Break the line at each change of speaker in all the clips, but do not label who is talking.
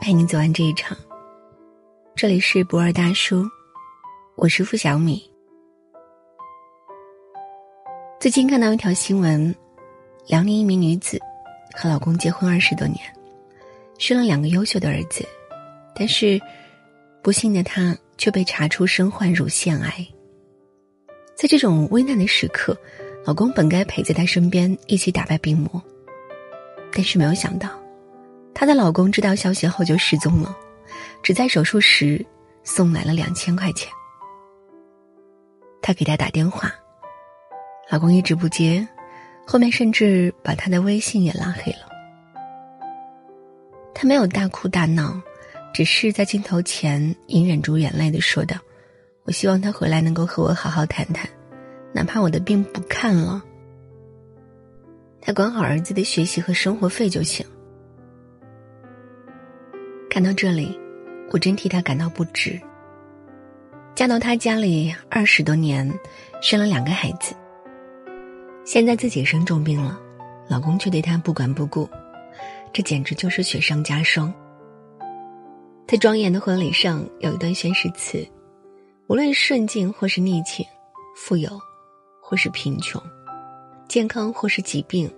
陪你走完这一场。这里是不二大叔，我是付小米。最近看到一条新闻，辽宁一名女子和老公结婚二十多年，生了两个优秀的儿子，但是不幸的她却被查出身患乳腺癌。在这种危难的时刻，老公本该陪在她身边一起打败病魔，但是没有想到，她的老公知道消息后就失踪了，只在手术时送来了两千块钱。她给他打电话。老公一直不接，后面甚至把他的微信也拉黑了。他没有大哭大闹，只是在镜头前隐忍住眼泪的说道：“我希望他回来能够和我好好谈谈，哪怕我的病不看了，他管好儿子的学习和生活费就行。”看到这里，我真替他感到不值。嫁到他家里二十多年，生了两个孩子。现在自己生重病了，老公却对她不管不顾，这简直就是雪上加霜。在庄严的婚礼上，有一段宣誓词：无论顺境或是逆境，富有或是贫穷，健康或是疾病，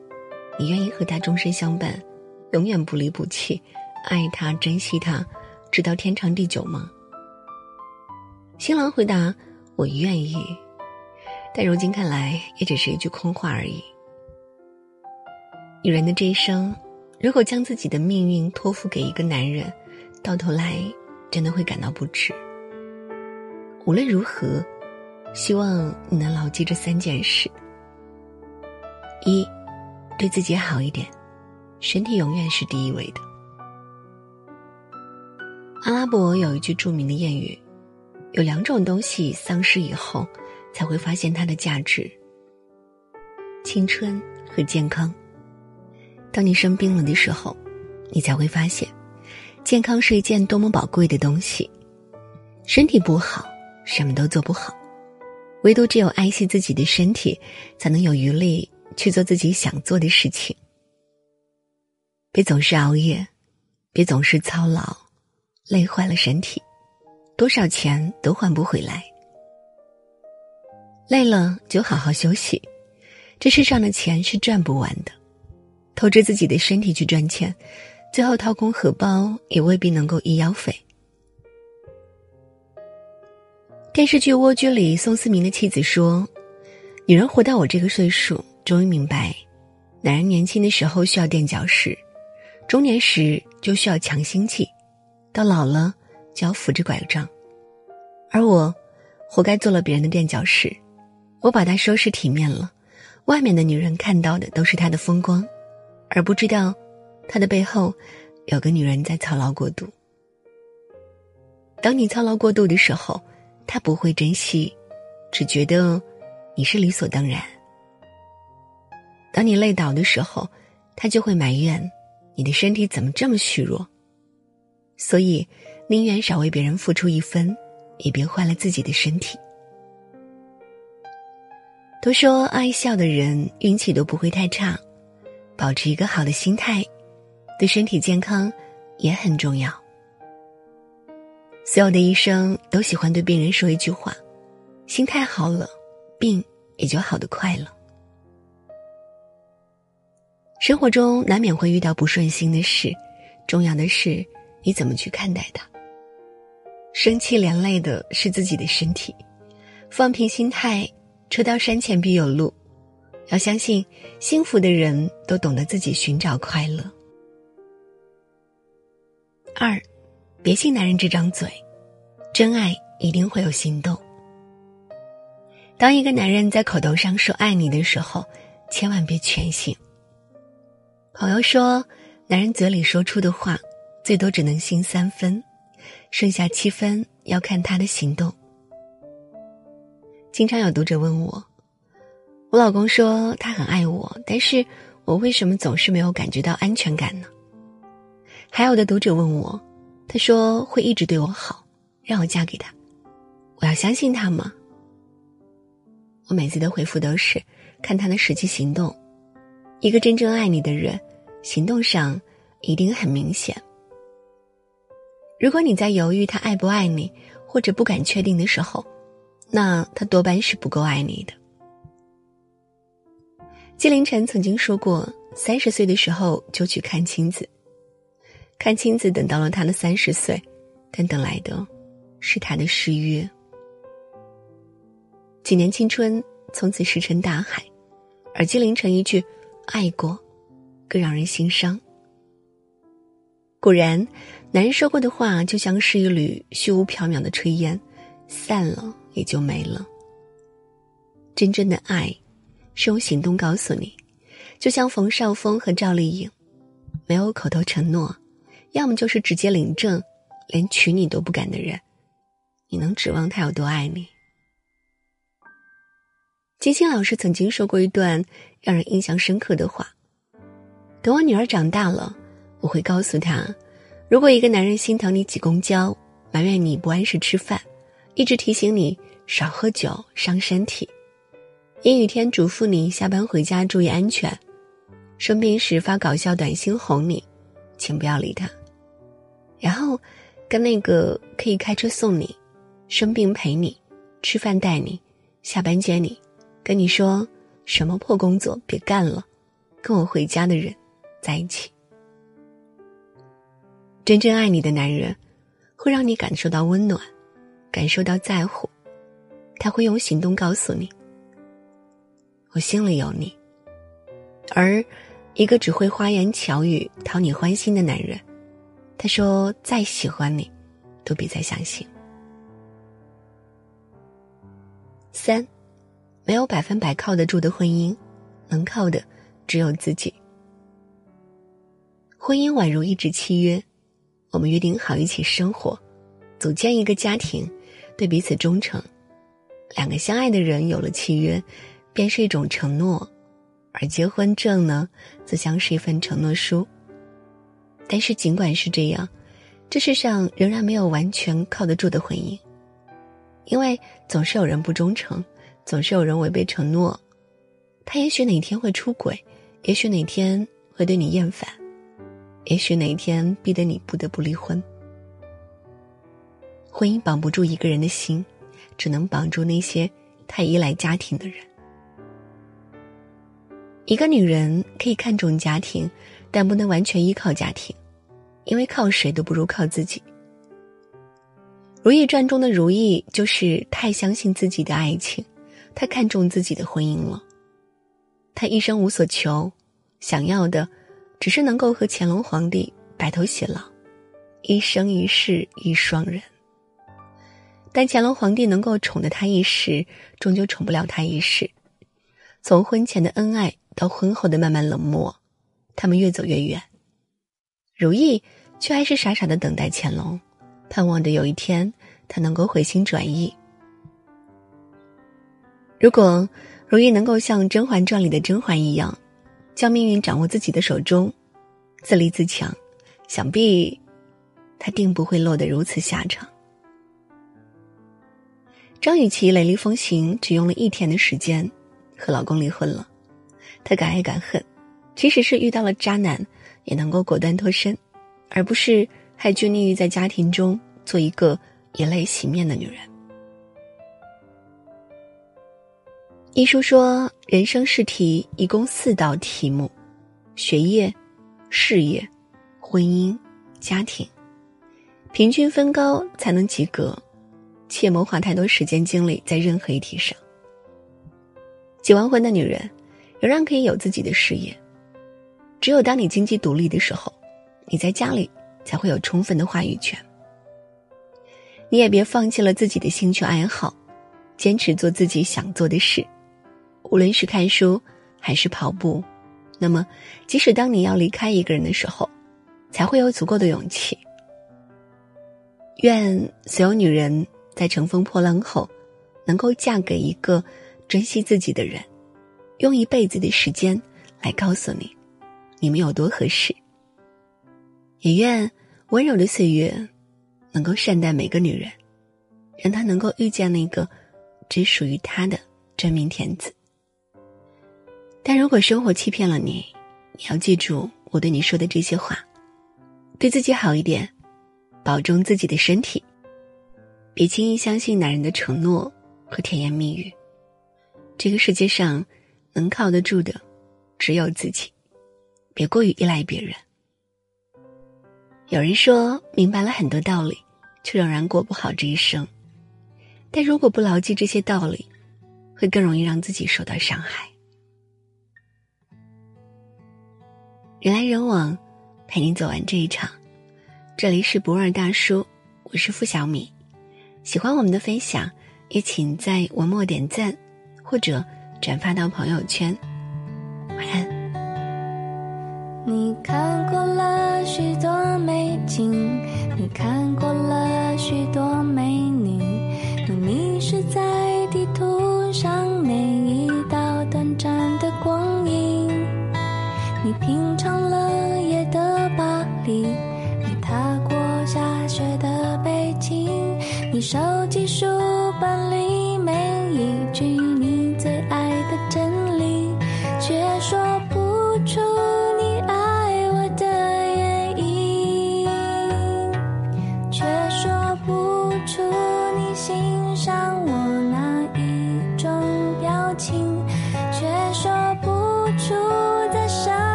你愿意和他终身相伴，永远不离不弃，爱他珍惜他，直到天长地久吗？新郎回答：我愿意。但如今看来，也只是一句空话而已。女人的这一生，如果将自己的命运托付给一个男人，到头来真的会感到不值。无论如何，希望你能牢记这三件事：一，对自己好一点，身体永远是第一位的。阿拉伯有一句著名的谚语：有两种东西丧失以后。才会发现它的价值。青春和健康。当你生病了的时候，你才会发现，健康是一件多么宝贵的东西。身体不好，什么都做不好。唯独只有爱惜自己的身体，才能有余力去做自己想做的事情。别总是熬夜，别总是操劳，累坏了身体，多少钱都换不回来。累了就好好休息，这世上的钱是赚不完的，透支自己的身体去赚钱，最后掏空荷包也未必能够医药费。电视剧《蜗居》里，宋思明的妻子说：“女人活到我这个岁数，终于明白，男人年轻的时候需要垫脚石，中年时就需要强心剂，到老了就要扶着拐杖，而我，活该做了别人的垫脚石。”我把它收拾体面了，外面的女人看到的都是他的风光，而不知道，他的背后，有个女人在操劳过度。当你操劳过度的时候，他不会珍惜，只觉得你是理所当然。当你累倒的时候，他就会埋怨你的身体怎么这么虚弱。所以，宁愿少为别人付出一分，也别坏了自己的身体。都说爱笑的人运气都不会太差，保持一个好的心态，对身体健康也很重要。所有的医生都喜欢对病人说一句话：心态好了，病也就好得快了。生活中难免会遇到不顺心的事，重要的是你怎么去看待它。生气连累的是自己的身体，放平心态。车到山前必有路，要相信，幸福的人都懂得自己寻找快乐。二，别信男人这张嘴，真爱一定会有行动。当一个男人在口头上说爱你的时候，千万别全信。朋友说，男人嘴里说出的话，最多只能信三分，剩下七分要看他的行动。经常有读者问我，我老公说他很爱我，但是我为什么总是没有感觉到安全感呢？还有的读者问我，他说会一直对我好，让我嫁给他，我要相信他吗？我每次的回复都是看他的实际行动，一个真正爱你的人，行动上一定很明显。如果你在犹豫他爱不爱你，或者不敢确定的时候，那他多半是不够爱你的。纪凌尘曾经说过，三十岁的时候就去看青子，看青子等到了他的三十岁，但等来的是他的失约。几年青春从此石沉大海，而纪凌尘一句“爱过”，更让人心伤。果然，男人说过的话就像是一缕虚无缥缈的炊烟，散了也就没了。真正的爱，是用行动告诉你，就像冯绍峰和赵丽颖，没有口头承诺，要么就是直接领证，连娶你都不敢的人，你能指望他有多爱你？金星老师曾经说过一段让人印象深刻的话：“等我女儿长大了。”我会告诉她，如果一个男人心疼你挤公交，埋怨你不按时吃饭，一直提醒你少喝酒伤身体，阴雨天嘱咐你下班回家注意安全，生病时发搞笑短信哄你，请不要理他。然后，跟那个可以开车送你、生病陪你、吃饭带你、下班接你、跟你说什么破工作别干了，跟我回家的人在一起。真正爱你的男人，会让你感受到温暖，感受到在乎，他会用行动告诉你：“我心里有你。”而一个只会花言巧语讨你欢心的男人，他说再喜欢你，都别再相信。三，没有百分百靠得住的婚姻，能靠的只有自己。婚姻宛如一纸契约。我们约定好一起生活，组建一个家庭，对彼此忠诚。两个相爱的人有了契约，便是一种承诺，而结婚证呢，则像是一份承诺书。但是尽管是这样，这世上仍然没有完全靠得住的婚姻，因为总是有人不忠诚，总是有人违背承诺。他也许哪天会出轨，也许哪天会对你厌烦。也许哪一天逼得你不得不离婚。婚姻绑不住一个人的心，只能绑住那些太依赖家庭的人。一个女人可以看重家庭，但不能完全依靠家庭，因为靠谁都不如靠自己。《如懿传》中的如懿就是太相信自己的爱情，太看重自己的婚姻了。她一生无所求，想要的。只是能够和乾隆皇帝白头偕老，一生一世一双人。但乾隆皇帝能够宠得他一时，终究宠不了他一世。从婚前的恩爱到婚后的慢慢冷漠，他们越走越远。如意却还是傻傻的等待乾隆，盼望着有一天他能够回心转意。如果如意能够像《甄嬛传》里的甄嬛一样。将命运掌握自己的手中，自立自强，想必他定不会落得如此下场。张雨绮雷厉风行，只用了一天的时间和老公离婚了。她敢爱敢恨，即使是遇到了渣男，也能够果断脱身，而不是还拘泥于在家庭中做一个以泪洗面的女人。一书说，人生试题一共四道题目：学业、事业、婚姻、家庭，平均分高才能及格，切莫花太多时间精力在任何一题上。结完婚的女人，仍然可以有自己的事业。只有当你经济独立的时候，你在家里才会有充分的话语权。你也别放弃了自己的兴趣爱好，坚持做自己想做的事。无论是看书还是跑步，那么，即使当你要离开一个人的时候，才会有足够的勇气。愿所有女人在乘风破浪后，能够嫁给一个珍惜自己的人，用一辈子的时间来告诉你，你们有多合适。也愿温柔的岁月，能够善待每个女人，让她能够遇见那个只属于她的真命天子。但如果生活欺骗了你，你要记住我对你说的这些话：对自己好一点，保重自己的身体。别轻易相信男人的承诺和甜言蜜语。这个世界上，能靠得住的，只有自己。别过于依赖别人。有人说明白了很多道理，却仍然过不好这一生。但如果不牢记这些道理，会更容易让自己受到伤害。人来人往，陪你走完这一场。这里是不二大叔，我是付小米。喜欢我们的分享，也请在文末点赞，或者转发到朋友圈。晚
安。你看过了许多美景，你看过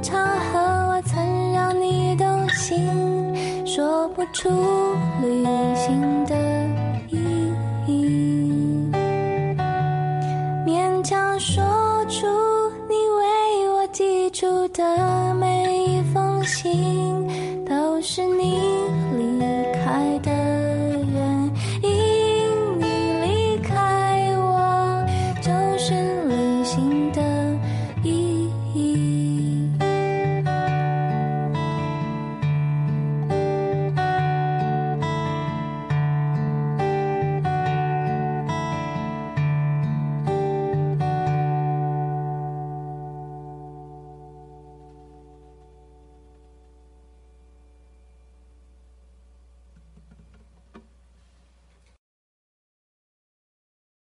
场合我曾让你动心说不出旅行的